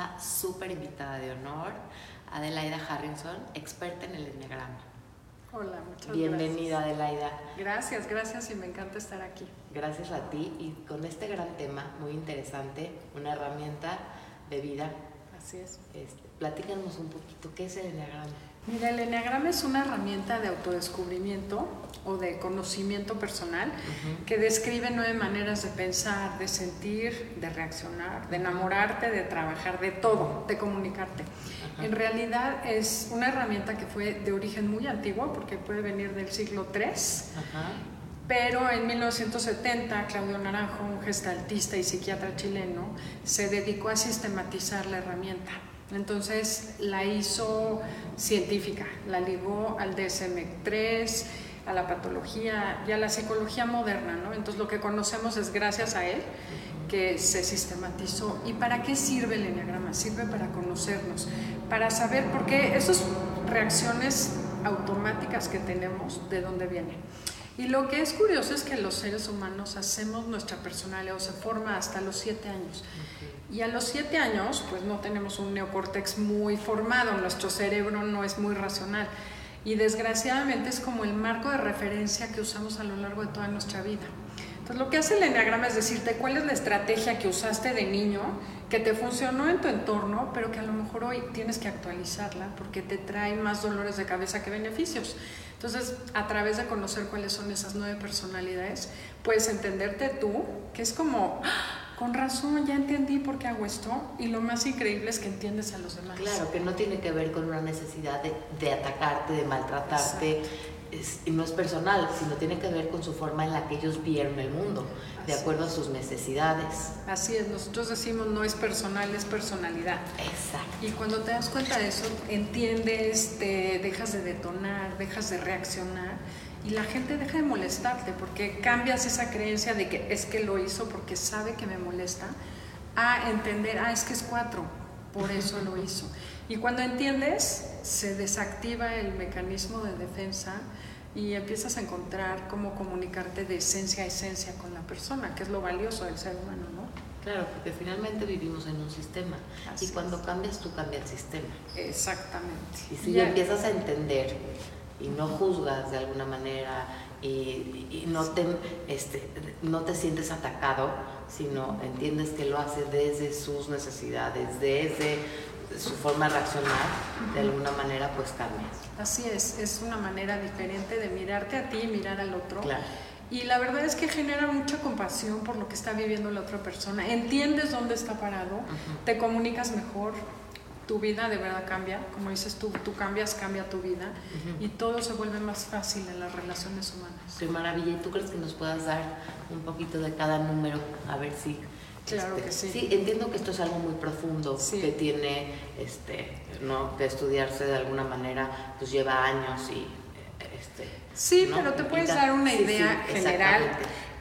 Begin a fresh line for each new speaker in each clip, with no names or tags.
una súper invitada de honor, Adelaida Harrison, experta en el enneagrama.
Hola, muchas
Bienvenida, Adelaida.
Gracias, gracias y me encanta estar aquí.
Gracias a ti y con este gran tema muy interesante, una herramienta de vida.
Así es.
Este, platícanos un poquito, ¿qué es el enneagrama?
Mira, el enneagrama es una herramienta de autodescubrimiento o de conocimiento personal que describe nueve maneras de pensar, de sentir, de reaccionar, de enamorarte, de trabajar, de todo, de comunicarte. En realidad es una herramienta que fue de origen muy antiguo porque puede venir del siglo III. Pero en 1970 Claudio Naranjo, un gestaltista y psiquiatra chileno, se dedicó a sistematizar la herramienta. Entonces la hizo científica, la ligó al DSM-3, a la patología y a la psicología moderna, ¿no? Entonces lo que conocemos es gracias a él que se sistematizó. ¿Y para qué sirve el enneagrama? Sirve para conocernos, para saber por qué esas reacciones automáticas que tenemos, de dónde vienen. Y lo que es curioso es que los seres humanos hacemos nuestra personalidad o se forma hasta los siete años. Y a los siete años, pues no tenemos un neocórtex muy formado, nuestro cerebro no es muy racional. Y desgraciadamente es como el marco de referencia que usamos a lo largo de toda nuestra vida. Entonces lo que hace el enneagrama es decirte cuál es la estrategia que usaste de niño, que te funcionó en tu entorno, pero que a lo mejor hoy tienes que actualizarla porque te trae más dolores de cabeza que beneficios. Entonces, a través de conocer cuáles son esas nueve personalidades, puedes entenderte tú, que es como, con razón, ya entendí por qué hago esto y lo más increíble es que entiendes a los demás.
Claro, que no tiene que ver con una necesidad de, de atacarte, de maltratarte, y no es personal, sino tiene que ver con su forma en la que ellos vieron el mundo, de acuerdo a sus necesidades.
Así es, nosotros decimos no es personal, es personalidad.
Exacto.
Y cuando te das cuenta de eso, entiendes, te dejas de detonar, dejas de reaccionar y la gente deja de molestarte porque cambias esa creencia de que es que lo hizo porque sabe que me molesta a entender, ah, es que es cuatro, por eso lo hizo. Y cuando entiendes, se desactiva el mecanismo de defensa y empiezas a encontrar cómo comunicarte de esencia a esencia con la persona, que es lo valioso del ser humano, ¿no?
Claro, porque finalmente vivimos en un sistema y cuando cambias tú cambia el sistema.
Exactamente.
Y si ya empiezas a entender y no juzgas de alguna manera y, no, te, este, no te sientes atacado, sino entiendes que lo hace desde sus necesidades, desde su forma de reaccionar, de alguna manera pues cambias.
Así es, es una manera diferente de mirarte a ti y mirar al otro.
Claro.
Y la verdad es que genera mucha compasión por lo que está viviendo la otra persona. Entiendes dónde está parado, te comunicas mejor, tu vida de verdad cambia, como dices tú, tú cambias, cambia tu vida y todo se vuelve más fácil en las relaciones humanas.
Qué maravilla. ¿Y tú crees que nos puedas dar un poquito de cada número? A ver si...
Claro este, que sí.
Sí, entiendo que esto es algo muy profundo, que tiene este, ¿no? que estudiarse de alguna manera, pues lleva años y... Este,
sí, pero te puedes dar una idea general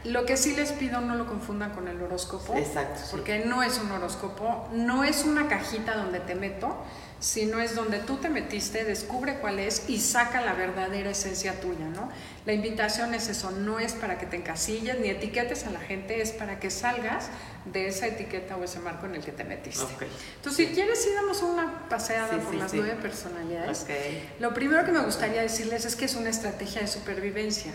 lo que sí les pido no lo confundan con el horóscopo.
Exacto.
Porque no es un horóscopo, no es una cajita donde te meto, sino es donde tú te metiste, descubre cuál es y saca la verdadera esencia tuya, ¿no? La invitación es eso, no es para que te encasilles ni etiquetes a la gente, es para que salgas de esa etiqueta o ese marco en el que te metiste. Entonces, si quieres, sí damos una paseada por las nueve personalidades. Lo primero que me gustaría decirles es que es una estrategia de supervivencia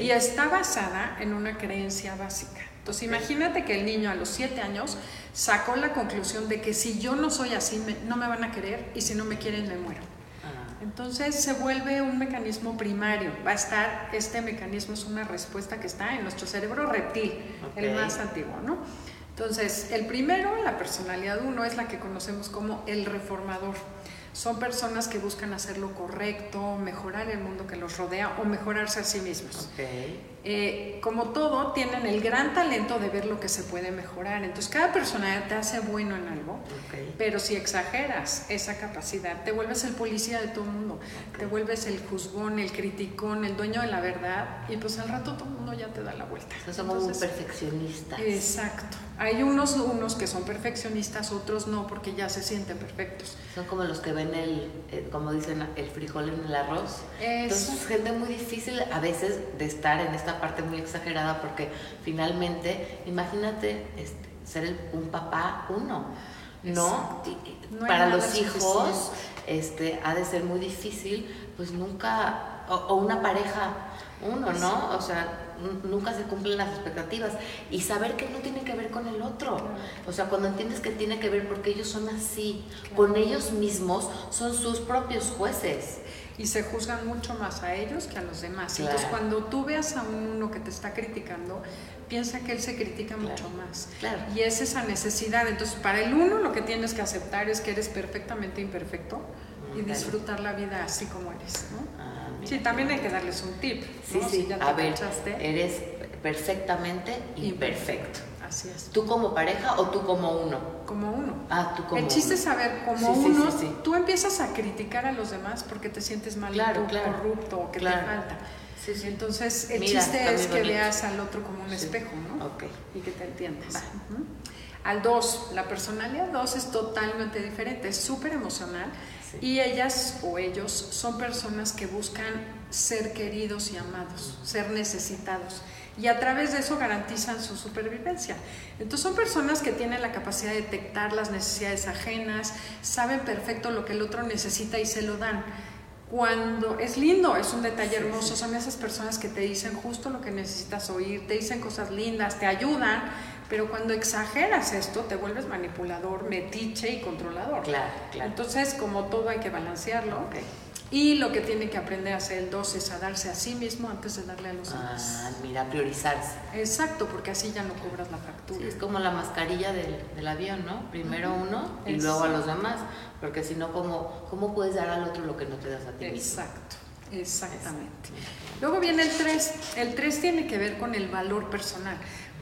y está basada en una creencia básica. Entonces, imagínate que el niño a los siete años sacó la conclusión de que si yo no soy así, no me van a querer y si no me quieren, me muero. Ah. Entonces se vuelve un mecanismo primario. Va a estar, este mecanismo es una respuesta que está en nuestro cerebro reptil, el más antiguo, ¿no? Entonces, el primero, la personalidad uno, es la que conocemos como el reformador. Son personas que buscan hacer lo correcto, mejorar el mundo que los rodea o mejorarse a sí mismos. Eh, como todo, tienen el gran talento de ver lo que se puede mejorar. Entonces, cada personalidad te hace bueno en algo, pero si exageras esa capacidad, te vuelves el policía de todo el mundo, te vuelves el juzgón, el criticón, el dueño de la verdad, y pues al rato todo el mundo ya te da la vuelta.
somos muy perfeccionistas.
Exacto. Hay unos, unos que son perfeccionistas, otros no, porque ya se sienten perfectos.
Son como los que ven el, eh, como dicen, el frijol en el arroz. Entonces, es gente muy difícil a veces de estar en esta parte muy exagerada porque finalmente, imagínate este, ser un papá uno. ¿no? para los hijos este, ha de ser muy difícil, pues nunca, o, una pareja, uno, ¿no? O sea, nunca se cumplen las expectativas y saber que no tiene que ver con el otro. O sea, cuando entiendes que tiene que ver porque ellos son así, con ellos mismos, son sus propios jueces
y se juzgan mucho más a ellos que a los demás. Entonces, cuando tú veas a uno que te está criticando, piensa que él se critica mucho más. Y es esa necesidad. Entonces, para el uno lo que tienes que aceptar es que eres perfectamente imperfecto y disfrutar la vida así como eres. ¿no? Ah, sí, también hay que darles un tip.
Sí, sí, a ver, eres perfectamente imperfecto.
Así es.
¿Tú como pareja o tú como uno?
Como uno.
Ah, tú como
El chiste es saber, como uno, tú empiezas a criticar a los demás porque te sientes mal, claro, corrupto o que te falta. Entonces, el chiste es que veas al otro como un espejo, ¿no?
Okay.
Y que te entiendas. Al dos, la personalidad dos es totalmente diferente, es súper emocional y ellas o ellos son personas que buscan ser queridos y amados, ser necesitados y a través de eso garantizan su supervivencia. Entonces son personas que tienen la capacidad de detectar las necesidades ajenas, saben perfecto lo que el otro necesita y se lo dan. Cuando es lindo, es un detalle hermoso, son esas personas que te dicen justo lo que necesitas oír, te dicen cosas lindas, te ayudan, pero cuando exageras esto te vuelves manipulador, metiche y controlador.
Claro, claro.
Entonces, como todo hay que balancearlo. Y lo que tiene que aprender a hacer el dos es a darse a sí mismo antes de darle a los demás.
Ah, mira, priorizarse.
Exacto, porque así ya no cobras la factura.
es como la mascarilla del, del avión, ¿no? Primero uno y luego a los demás, porque si no, ¿cómo, ¿cómo puedes dar al otro lo que no te das a ti
Exacto, exactamente. Luego viene el 3. El 3 tiene que ver con el valor personal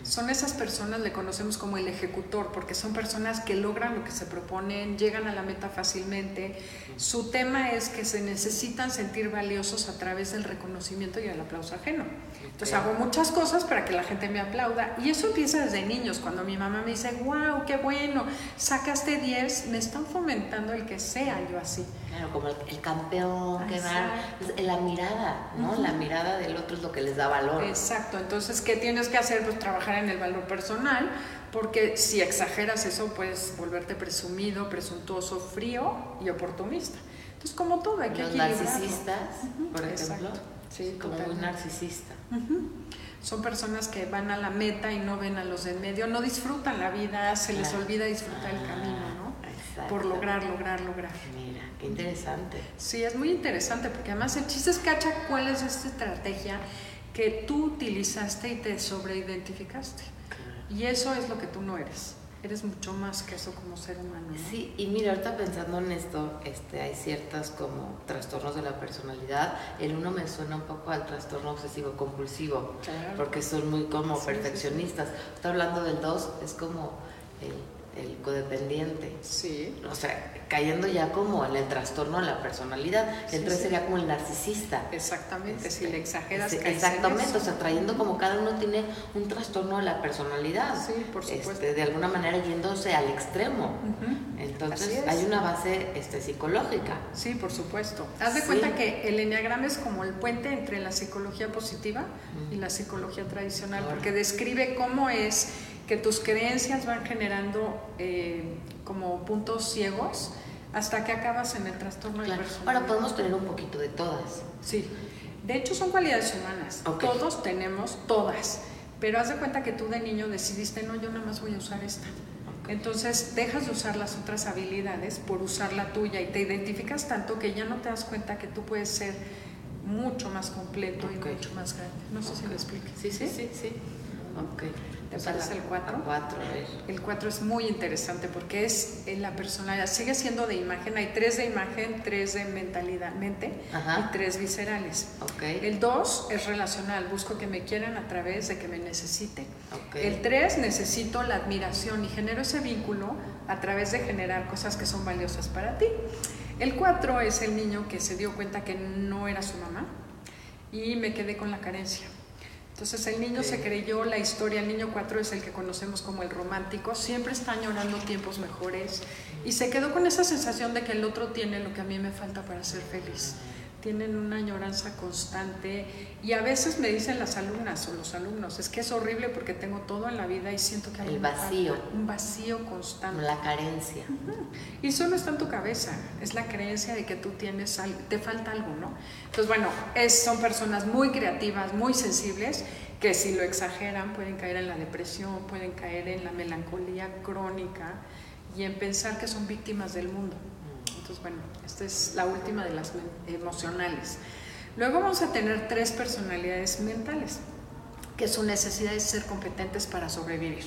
son esas personas, le conocemos como el ejecutor, porque son personas que logran lo que se proponen, llegan a la meta fácilmente. Su tema es que se necesitan sentir valiosos a través del reconocimiento y el aplauso ajeno. Entonces hago muchas cosas para que la gente me aplauda. Y eso empieza desde niños, cuando mi mamá me dice, wow, qué bueno, sacaste 10, me están fomentando el que sea yo así.
Claro, como el, campeón, que va, la mirada, ¿no? La mirada del otro es lo que les da valor.
Exacto, entonces, ¿qué tienes que hacer? Pues trabajar en el valor personal, porque si exageras eso, puedes volverte presumido, presuntuoso, frío y oportunista. Entonces, como todo, hay que
Los narcisistas, por ejemplo, sí, como un narcisista.
Son personas que van a la meta y no ven a los de en medio, no disfrutan la vida, se les olvida disfrutar el camino, ¿no? Por lograr, lograr, lograr.
Mira, qué interesante.
Sí, es muy interesante porque además el chiste es cacha cuál es esta estrategia que tú utilizaste y te sobreidentificaste. Y eso es lo que tú no eres. Eres mucho más que eso como ser humano.
Sí, y mira, ahorita pensando en esto, este, hay ciertas como trastornos de la personalidad. El uno me suena un poco al trastorno obsesivo compulsivo, porque son muy como perfeccionistas. Está hablando del dos, es como el el codependiente.
Sí.
O sea, cayendo ya como en el trastorno de la personalidad. El tres sería como el narcisista.
Exactamente, si le exageras.
exactamente, o sea, trayendo como cada uno tiene un trastorno de la personalidad.
Sí, por supuesto.
Este, de alguna manera yéndose al extremo. Entonces, hay una base este, psicológica.
Sí, por supuesto. Haz de cuenta que el enneagrama es como el puente entre la psicología positiva y la psicología tradicional, porque describe cómo es que tus creencias van generando eh, como puntos ciegos hasta que acabas en el trastorno de personalidad.
Ahora podemos tener un poquito de todas.
Sí. De hecho, son cualidades humanas. Todos tenemos todas. Pero haz de cuenta que tú de niño decidiste, no, yo nada más voy a usar esta. Entonces dejas de usar las otras habilidades por usar la tuya y te identificas tanto que ya no te das cuenta que tú puedes ser mucho más completo y mucho más grande. No sé si lo explico.
Sí, sí, sí, sí. Okay.
¿Te parece el 4? El 4 es muy interesante porque es en la personalidad. Sigue siendo de imagen. Hay tres de imagen, tres de mentalidad, mente y tres viscerales.
Okay.
El 2 es relacional. Busco que me quieran a través de que me necesiten. El 3 necesito la admiración y genero ese vínculo a través de generar cosas que son valiosas para ti. El 4 es el niño que se dio cuenta que no era su mamá y me quedé con la carencia. Entonces el niño se creyó la historia, el niño 4 es el que conocemos como el romántico, siempre está añorando tiempos mejores y se quedó con esa sensación de que el otro tiene lo que a mí me falta para ser feliz. Tienen una añoranza constante y a veces me dicen las alumnas o los alumnos, es que es horrible porque tengo todo en la vida y siento que hay
El vacío.
un vacío constante.
La carencia.
Y solo está en tu cabeza, es la creencia de que tú tienes algo, te falta algo, ¿no? Entonces, bueno, es, son personas muy creativas, muy sensibles, que si lo exageran pueden caer en la depresión, pueden caer en la melancolía crónica y en pensar que son víctimas del mundo. Entonces, bueno, esta es la última de las emocionales. Luego vamos a tener tres personalidades mentales, que su necesidad es ser competentes para sobrevivir.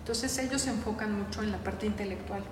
Entonces ellos se enfocan mucho en la parte intelectual.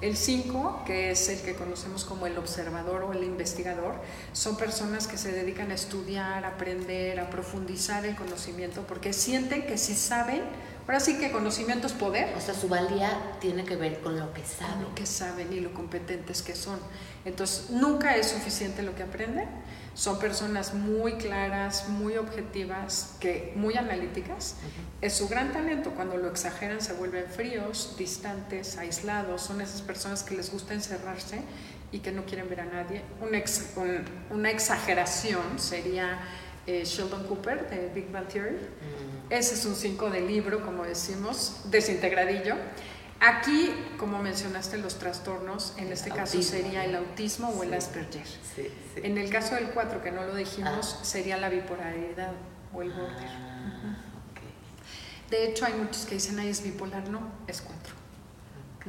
El 5, que es el que conocemos como el observador o el investigador, son personas que se dedican a estudiar, aprender, a profundizar el conocimiento, porque sienten que si saben, ahora sí que conocimiento es poder.
O sea, su valía tiene que ver con lo que
Con
saben.
lo que saben y lo competentes que son. Entonces, nunca es suficiente lo que aprenden. Son personas muy claras, muy objetivas, que, muy analíticas. Es su gran talento. Cuando lo exageran se vuelven fríos, distantes, aislados. Son esas personas que les gusta encerrarse y que no quieren ver a nadie. Una, ex- un- una exageración sería eh, Sheldon Cooper de Big Bang Theory.
Mm,
Ese es un 5 de libro, como decimos, desintegradillo. Aquí, como mencionaste, los trastornos, en este caso sería el autismo o el. Asperger.
Sí, sí.
En el caso del 4, que no lo dijimos,
Ah.
sería la bipolaridad o el border.
Ah, ok.
De hecho, hay muchos que dicen, ay, es bipolar. No, es 4.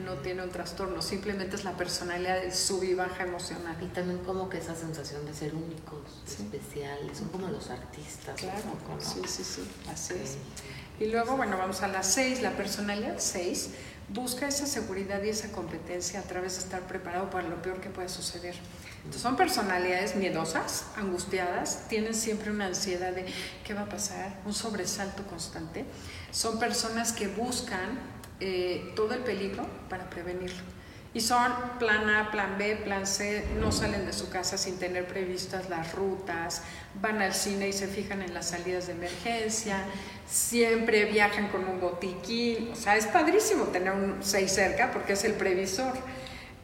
No tiene un trastorno, simplemente es la personalidad de sub y baja emocional.
Y también como que esa sensación de ser únicos,
Sí.
especiales, son como los artistas.
Claro,
un poco, ¿no?
sí, sí, sí, así es. Y luego, bueno, vamos a la 6, la personalidad 6 busca esa seguridad y esa competencia a través de estar preparado para lo peor que pueda suceder. Entonces, son personalidades miedosas, angustiadas, tienen siempre una ansiedad de qué va a pasar, un sobresalto constante. Son personas que buscan eh, todo el peligro para prevenirlo. Y son plan A, plan B, plan C, no salen de su casa sin tener previstas las rutas, van al cine y se fijan en las salidas de emergencia, siempre viajan con un botiquín, o sea, es padrísimo tener un 6 cerca porque es el previsor,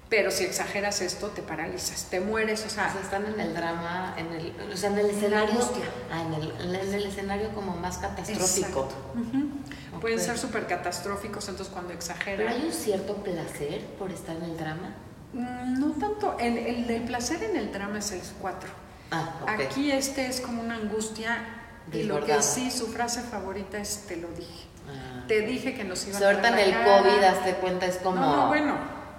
pero si exageras esto te paralizas, te mueres, o
O
sea,
sea, están en el drama, en el, o sea, en el escenario, ah, en, el, en el escenario como más catastrófico.
Pueden ser súper catastróficos, entonces cuando
Pero
exageran...
hay un cierto placer por estar en el drama.
Mm, No tanto, el, el del placer en el drama es el 4.
Ah.
Aquí este es como una angustia y lo que sí, su frase favorita es te lo dije.
Ah.
Te dije que nos iban
O sea, ahorita
a
en el
cara.
COVID, hazte cuenta, es como.
No, no, bueno,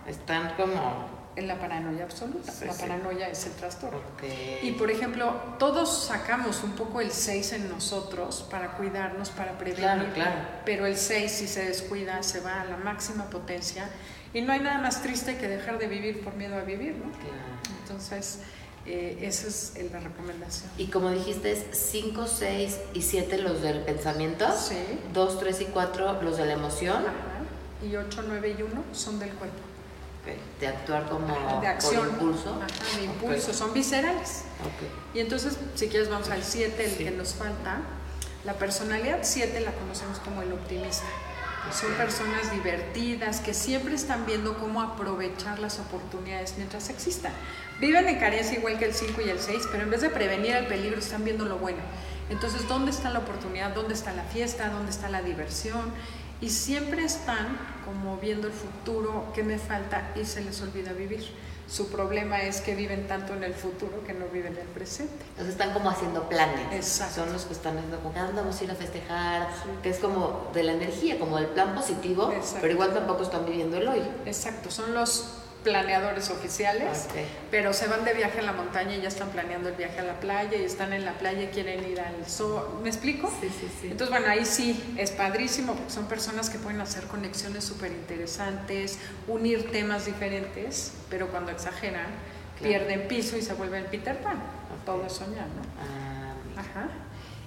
Están como.
en la paranoia absoluta.
Sí,
la
sí.
paranoia es el trastorno.
Ok.
Y por ejemplo, todos sacamos un poco el 6 en nosotros para cuidarnos, para prevenir.
Claro, claro.
Pero el 6 si se descuida se va a la máxima potencia y no hay nada más triste que dejar de vivir por miedo a vivir, ¿no?
Claro.
Entonces, eh, esa es eh, la recomendación.
Y como dijiste, es 5, 6 y 7 los del pensamiento.
Sí.
2, 3 y 4 los de la emoción.
Ajá. Y 8, 9 y 1 son del cuerpo.
De actuar como
Ajá, de acción.
por impulso.
Ajá, de impulso, son viscerales. Y entonces, si quieres, vamos al 7, el
Sí.
que nos falta. La personalidad 7 la conocemos como el optimista. Son personas divertidas que siempre están viendo cómo aprovechar las oportunidades mientras existan. Viven en carencia igual que el 5 y el 6, pero en vez de prevenir el peligro están viendo lo bueno. Entonces, ¿dónde está la oportunidad? ¿Dónde está la fiesta? ¿Dónde está la diversión? Y siempre están como viendo el futuro, qué me falta y se les olvida vivir. Su problema es que viven tanto en el futuro que no viven el presente.
Entonces están como haciendo planes.
Exacto.
Son los que están diciendo como "Ah, vamos a ir a festejar,
Sí.
que es como de la energía, como del plan positivo,
Exacto.
pero igual tampoco están viviendo el hoy.
Exacto, son los planeadores oficiales,
Ok.
pero se van de viaje a la montaña y ya están planeando el viaje a la playa y están en la playa y quieren ir al sol. ¿Me explico?
Sí, sí, sí.
Entonces, bueno, ahí sí es padrísimo porque son personas que pueden hacer conexiones súper interesantes, unir temas diferentes, pero cuando exageran,
Claro.
pierden piso y se vuelven Peter Pan.
Ok.
Todo es soñar, ¿no?
Ah.
Ajá.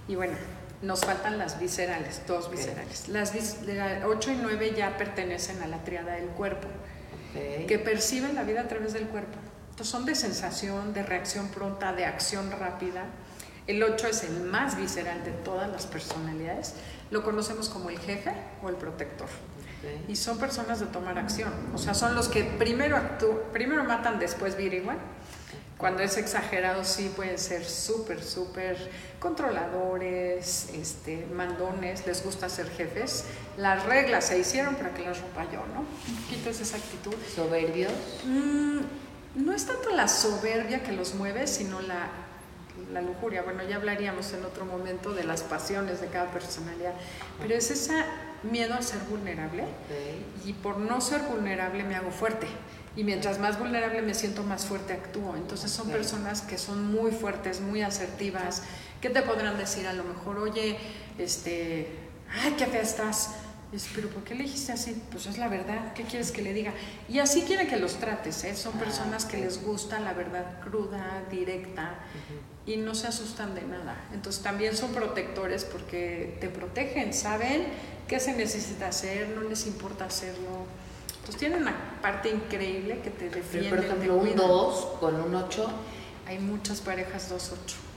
Y bueno, nos faltan las viscerales, dos viscerales. Las 8 y 9 ya pertenecen a la triada del cuerpo, Que perciben la vida a través del cuerpo. Entonces son de sensación, de reacción pronta, de acción rápida. El 8 es el más visceral de todas las personalidades. Lo conocemos como el jefe o el protector. Y son personas de tomar acción. O sea, son los que primero, primero matan, después averiguan. Cuando es exagerado sí pueden ser súper, súper controladores, este, mandones, les gusta ser jefes. Las reglas se hicieron para que las rompa yo, ¿no? Un poquito esa actitud.
¿Soberbios?
Mm, no es tanto la soberbia que los mueve, sino la, la lujuria. Bueno, ya hablaríamos en otro momento de las pasiones de cada personalidad, pero es ese miedo a ser vulnerable y por no ser vulnerable me hago fuerte. Y mientras más vulnerable me siento, más fuerte actúo. Entonces son personas que son muy fuertes, muy asertivas. ¿Qué te podrán decir? A lo mejor, oye, este, ay, qué fea estás pero ¿por qué le dijiste así? Pues es la verdad, ¿qué quieres que le diga? Y así quieren que los trates, ¿eh? son ah, personas que les gusta la verdad cruda, directa y no se asustan de nada. Entonces también son protectores porque te protegen, saben qué se necesita hacer, no les importa hacerlo. Entonces tienen una parte increíble que te defiende.
por ejemplo, un 2 con un 8.
Hay muchas parejas 2-8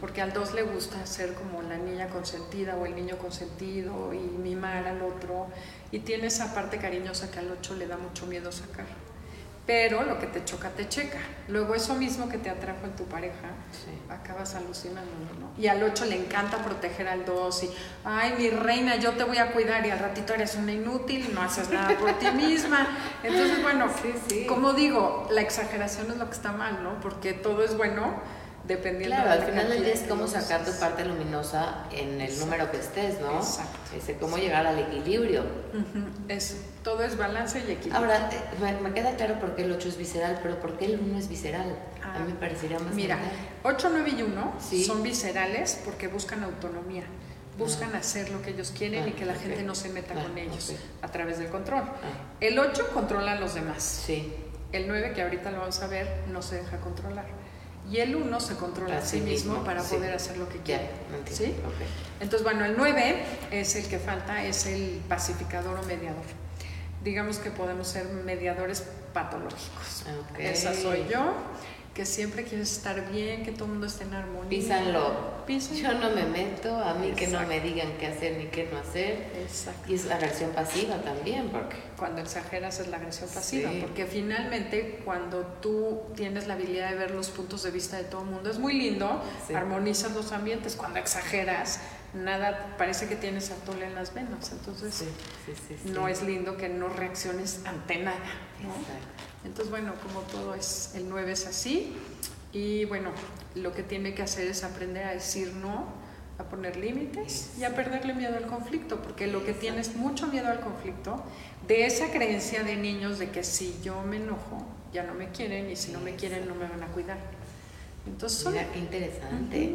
porque al dos le gusta ser como la niña consentida o el niño consentido y mimar al otro y tiene esa parte cariñosa que al ocho le da mucho miedo sacar. Pero lo que te choca, te checa. Luego eso mismo que te atrajo en tu pareja, acabas alucinando, ¿no? Y al ocho le encanta proteger al dos y, ay, mi reina, yo te voy a cuidar y al ratito eres una inútil, no haces nada por ti misma. Entonces, bueno, como digo, la exageración es lo que está mal, ¿no? Porque todo es bueno, dependiendo
claro, al final del día es cómo sacar tu parte luminosa en el número que estés, ¿no? Exacto. Es cómo llegar al equilibrio.
Eso, todo es balance y equilibrio.
Ahora, eh, me, queda claro por qué el 8 es visceral, pero ¿por qué el 1 es visceral? a mí me ah, parecería más
Mira, 8, 9 y 1 son viscerales porque buscan autonomía. Buscan ah. hacer lo que ellos quieren y ah, que la gente no se meta con ellos a través del control. El 8 controla a los demás. Sí. El 9, que ahorita lo vamos a ver, no se deja controlar y el uno se controla a sí mismo, para poder hacer lo que quiere. ¿sí? Entonces, bueno, el 9 es el que falta, es el pacificador o mediador. Digamos que podemos ser mediadores patológicos. Esa soy yo que siempre quieres estar bien, que todo el mundo esté en armonía.
Písanlo. Yo no me meto, a mí que no me digan qué hacer ni qué no hacer. Exacto. Y es la agresión pasiva también, porque...
Cuando exageras es la agresión pasiva, porque finalmente cuando tú tienes la habilidad de ver los puntos de vista de todo el mundo, es muy lindo, armonizas los ambientes. Cuando exageras, nada, parece que tienes atole en las venas, entonces no es lindo que no reacciones ante nada. Exacto. Entonces, bueno, como todo es, el 9 es así. Y bueno, lo que tiene que hacer es aprender a decir no, a poner límites y a perderle miedo al conflicto, porque lo que tiene es mucho miedo al conflicto, de esa creencia de niños de que si yo me enojo, ya no me quieren y si no me quieren no me van a cuidar.
Entonces, Mira, qué interesante.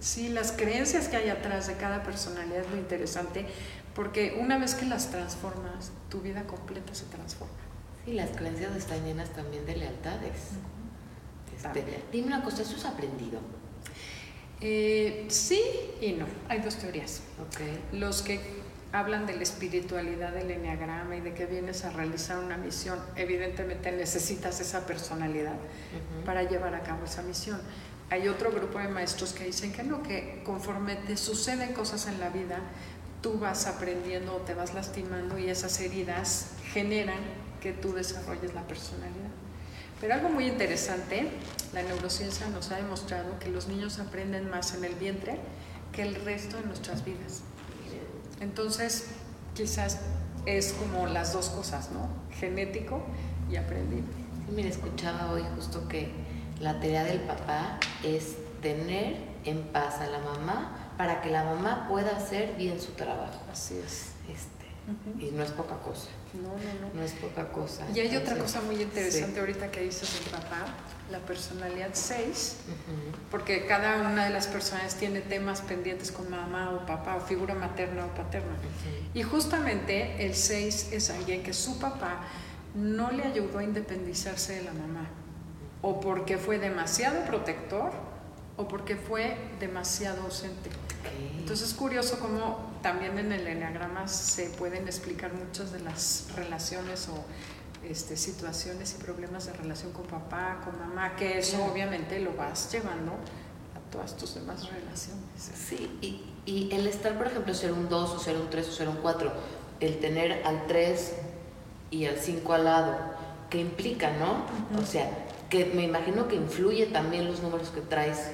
Sí, las creencias que hay atrás de cada personalidad es lo interesante, porque una vez que las transformas, tu vida completa se transforma.
Y las creencias están llenas también de lealtades. Este, dime una cosa, ¿eso es aprendido?
Eh, sí y no. Hay dos teorías. Los que hablan de la espiritualidad del enneagrama y de que vienes a realizar una misión, evidentemente necesitas esa personalidad para llevar a cabo esa misión. Hay otro grupo de maestros que dicen que no, que conforme te suceden cosas en la vida, tú vas aprendiendo o te vas lastimando y esas heridas generan que tú desarrolles la personalidad. Pero algo muy interesante, la neurociencia nos ha demostrado que los niños aprenden más en el vientre que el resto de nuestras vidas. Entonces, quizás es como las dos cosas, ¿no? Genético y aprendido.
Sí, mira, escuchaba hoy justo que la tarea del papá es tener en paz a la mamá para que la mamá pueda hacer bien su trabajo.
Así es.
Este, Y no es poca cosa.
No, no, no.
No es poca cosa.
Y hay otra cosa muy interesante ahorita que dices el papá, la personalidad 6, porque cada una de las personas tiene temas pendientes con mamá o papá o figura materna o paterna. Y justamente el 6 es alguien que su papá no le ayudó a independizarse de la mamá, o porque fue demasiado protector, o porque fue demasiado ausente. Entonces es curioso cómo también en el enneagrama se pueden explicar muchas de las relaciones o este, situaciones y problemas de relación con papá, con mamá, que eso obviamente lo vas llevando a todas tus demás relaciones.
Sí, y, y el estar, por ejemplo, ser un 2 o ser un 3 o ser un 4, el tener al 3 y al 5 al lado, ¿qué implica, no? O sea, que me imagino que influye también los números que traes.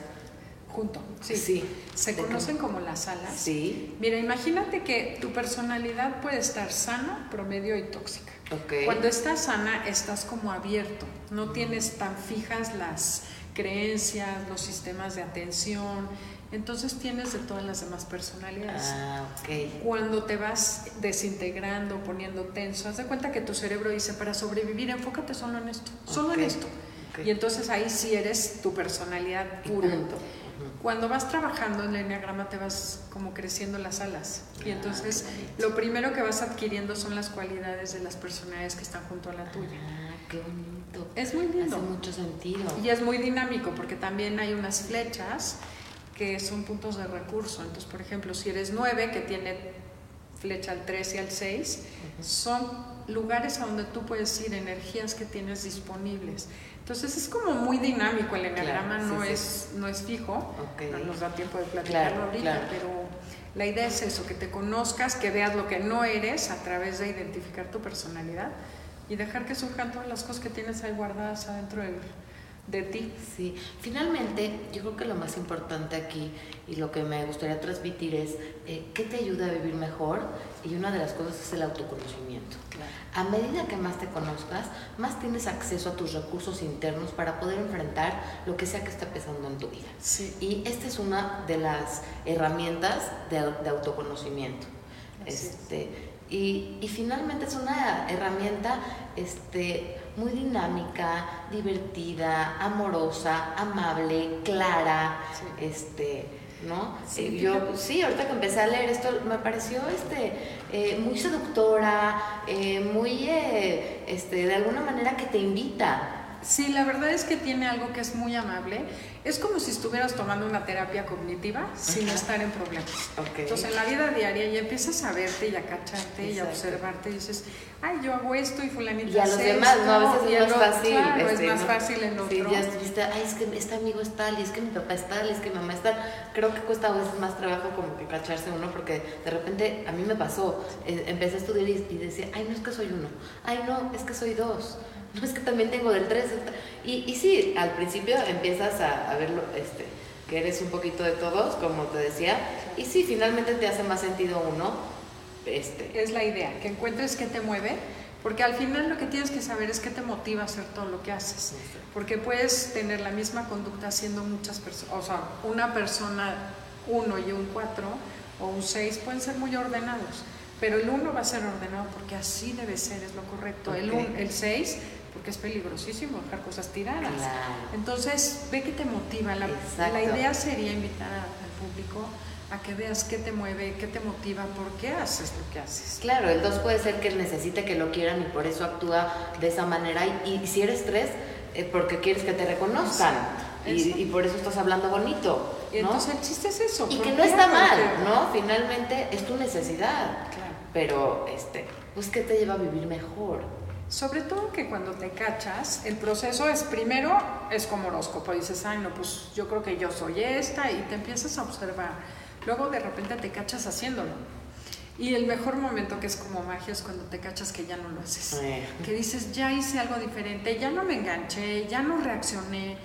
Junto, sí.
Sí.
Se conocen como las alas.
Sí,
Mira, imagínate que tu personalidad puede estar sana, promedio y tóxica.
ok.
Cuando estás sana, estás como abierto, no tienes tan fijas las creencias, los sistemas de atención, entonces tienes de todas las demás personalidades.
Ah, ok.
Cuando te vas desintegrando, poniendo tenso, haz de cuenta que tu cerebro dice, para sobrevivir, enfócate solo en esto, solo en esto. Y entonces ahí sí eres tu personalidad
Y
pura.
punto.
Cuando vas trabajando en el enneagrama te vas como creciendo las alas y
Ah,
entonces lo primero que vas adquiriendo son las cualidades de las personalidades que están junto a la tuya.
Ah, qué bonito.
Es muy lindo.
Hace mucho sentido.
Y es muy dinámico porque también hay unas flechas que son puntos de recurso. Entonces, por ejemplo, si eres 9 que tiene flecha al 3 y al 6, son lugares a donde tú puedes ir, energías que tienes disponibles. Entonces es como muy dinámico el enneagrama,
Claro, sí,
no,
sí.
Es, no es fijo,
Ok.
no nos da tiempo de platicarlo
Claro,
ahorita,
claro.
pero la idea es eso, que te conozcas, que veas lo que no eres a través de identificar tu personalidad y dejar que surjan todas las cosas que tienes ahí guardadas adentro de, de ti.
Sí, finalmente yo creo que lo más importante aquí y lo que me gustaría transmitir es eh, qué te ayuda a vivir mejor y una de las cosas es el autoconocimiento. A medida que más te conozcas, más tienes acceso a tus recursos internos para poder enfrentar lo que sea que esté pasando en tu vida.
Sí.
Y esta es una de las herramientas de, de autoconocimiento.
Así es.
Y, y finalmente es una herramienta este, muy dinámica, divertida, amorosa, amable, clara,
Sí.
este, ¿no?
Sí,
Eh, yo, sí, ahorita que empecé a leer esto, me pareció este, eh, muy seductora, eh, muy, este, de alguna manera que te invita.
Sí, la verdad es que tiene algo que es muy amable. Es como si estuvieras tomando una terapia cognitiva sin
Ajá.
estar en problemas.
Ok.
Entonces, en la vida diaria ya empiezas a verte y a cacharte y a observarte y dices, ay, yo hago esto y fulanita
Y a los demás,
esto",
¿no? A veces es más fácil.
Claro,
este,
es más
¿no?
fácil en otro.
Sí, ya viste, ay, es que este amigo es tal, y es que mi papá es tal, y es que mi mamá es tal. Creo que cuesta a veces más trabajo como que cacharse uno, porque de repente a mí me pasó, eh, empecé a estudiar y, y decía, ay, no es que soy uno, ay, no, es que soy dos, no es que también tengo del tres. Y, y sí, al principio empiezas a, a verlo, este, que eres un poquito de todos, como te decía, y sí, finalmente te hace más sentido uno. Este,
Es la idea, que encuentres qué te mueve, porque al final lo que tienes que saber es qué te motiva a hacer todo lo que haces. Porque puedes tener la misma conducta haciendo muchas personas, o sea, una persona, uno y un cuatro, o un seis, pueden ser muy ordenados, pero el uno va a ser ordenado porque así debe ser, es lo correcto. El,
Ok.
un- el seis, porque es peligrosísimo dejar cosas tiradas.
Claro.
Entonces, ve qué te motiva. La, la idea sería invitar a- al público a que veas qué te mueve, qué te motiva, por qué haces lo que haces.
Claro, el 2 puede ser que él necesite que lo quieran y por eso actúa de esa manera. Y, y si eres 3, porque quieres que te reconozcan. Y, y por eso estás hablando bonito.
Y
¿no?
entonces el chiste es eso.
y
¿por
que no está mal, ¿no? Finalmente es tu necesidad.
Claro.
Pero, este, pues, ¿qué te lleva a vivir mejor?
Sobre todo que cuando te cachas, el proceso es primero, es como horóscopo, dices, ay, no, pues yo creo que yo soy esta y te empiezas a observar. Luego de repente te cachas haciéndolo. Y el mejor momento que es como magia es cuando te cachas que ya no lo haces.
Eh,
Que dices, ya hice algo diferente, ya no me enganché, ya no reaccioné.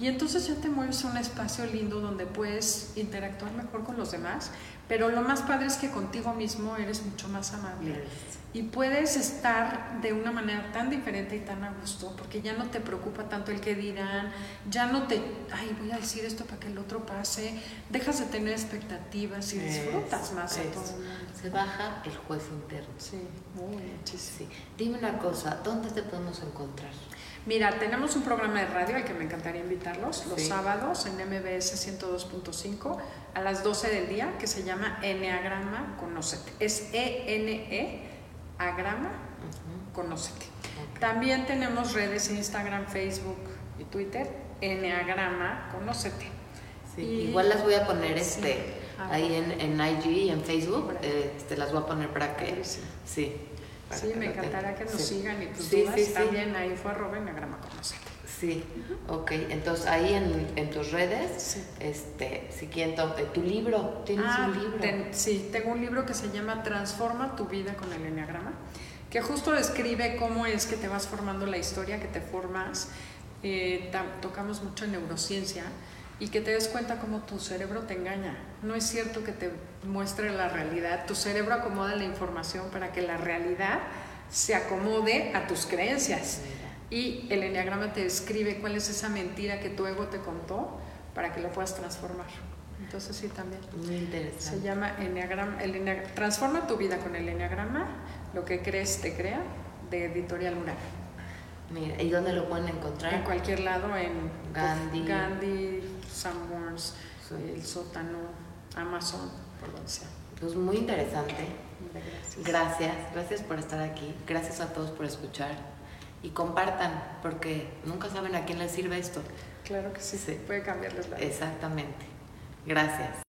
Y entonces ya te mueves a un espacio lindo donde puedes interactuar mejor con los demás. Pero lo más padre es que contigo mismo eres mucho más amable. Y puedes estar de una manera tan diferente y tan a gusto, porque ya no te preocupa tanto el que dirán, ya no te, ay, voy a decir esto para que el otro pase, dejas de tener expectativas y disfrutas más a
eso.
todo.
Se baja el juez interno.
Sí, muy muchísimo.
Sí. Dime una cosa, ¿dónde te podemos encontrar?
Mira, tenemos un programa de radio al que me encantaría invitarlos los
Sí.
sábados en MBS 102.5 a las 12 del día que se llama Enneagrama Conócete. Es E-N-E, agrama,
Ujú.
conócete.
Ok.
También tenemos redes Instagram, Facebook y Twitter, Enneagrama Conócete.
Sí,
Y-
Igual las voy a poner
Sí.
este,
Ah,
ahí en, en IG y en Facebook. Eh, Este, las voy a poner para que. Sí.
Sí, me encantará que nos
Sí.
sigan y tus
Sí,
dudas
sí,
también ahí fue arroba Enneagrama Conócete.
Sí, ok. Entonces ahí en, en tus redes, este, si quieren, to- eh, tu libro, tienes
Ah,
un libro.
ten- sí, tengo un libro que se llama Transforma tu vida con el Enneagrama, que justo describe cómo es que te vas formando la historia, que te formas eh, tocamos mucho en neurociencia y que te des cuenta cómo tu cerebro te engaña. No es cierto que te muestre la realidad, tu cerebro acomoda la información para que la realidad se acomode a tus creencias. Y el enneagrama te describe cuál es esa mentira que tu ego te contó para que lo puedas transformar. Entonces sí, también.
Muy interesante.
Se llama enneagrama, el transforma tu vida con el enneagrama, lo que crees te crea, de Editorial Mural.
Mira, ¿y dónde lo pueden encontrar?
En cualquier lado, en
Gandhi,
Gandhi Sanborns, el sótano, Amazon, por donde sea.
Pues muy interesante. Gracias, gracias por estar aquí. Gracias a todos por escuchar. Y compartan, porque nunca saben a quién les sirve esto.
Claro que sí, sí. puede cambiarles la vida.
Exactamente. Gracias.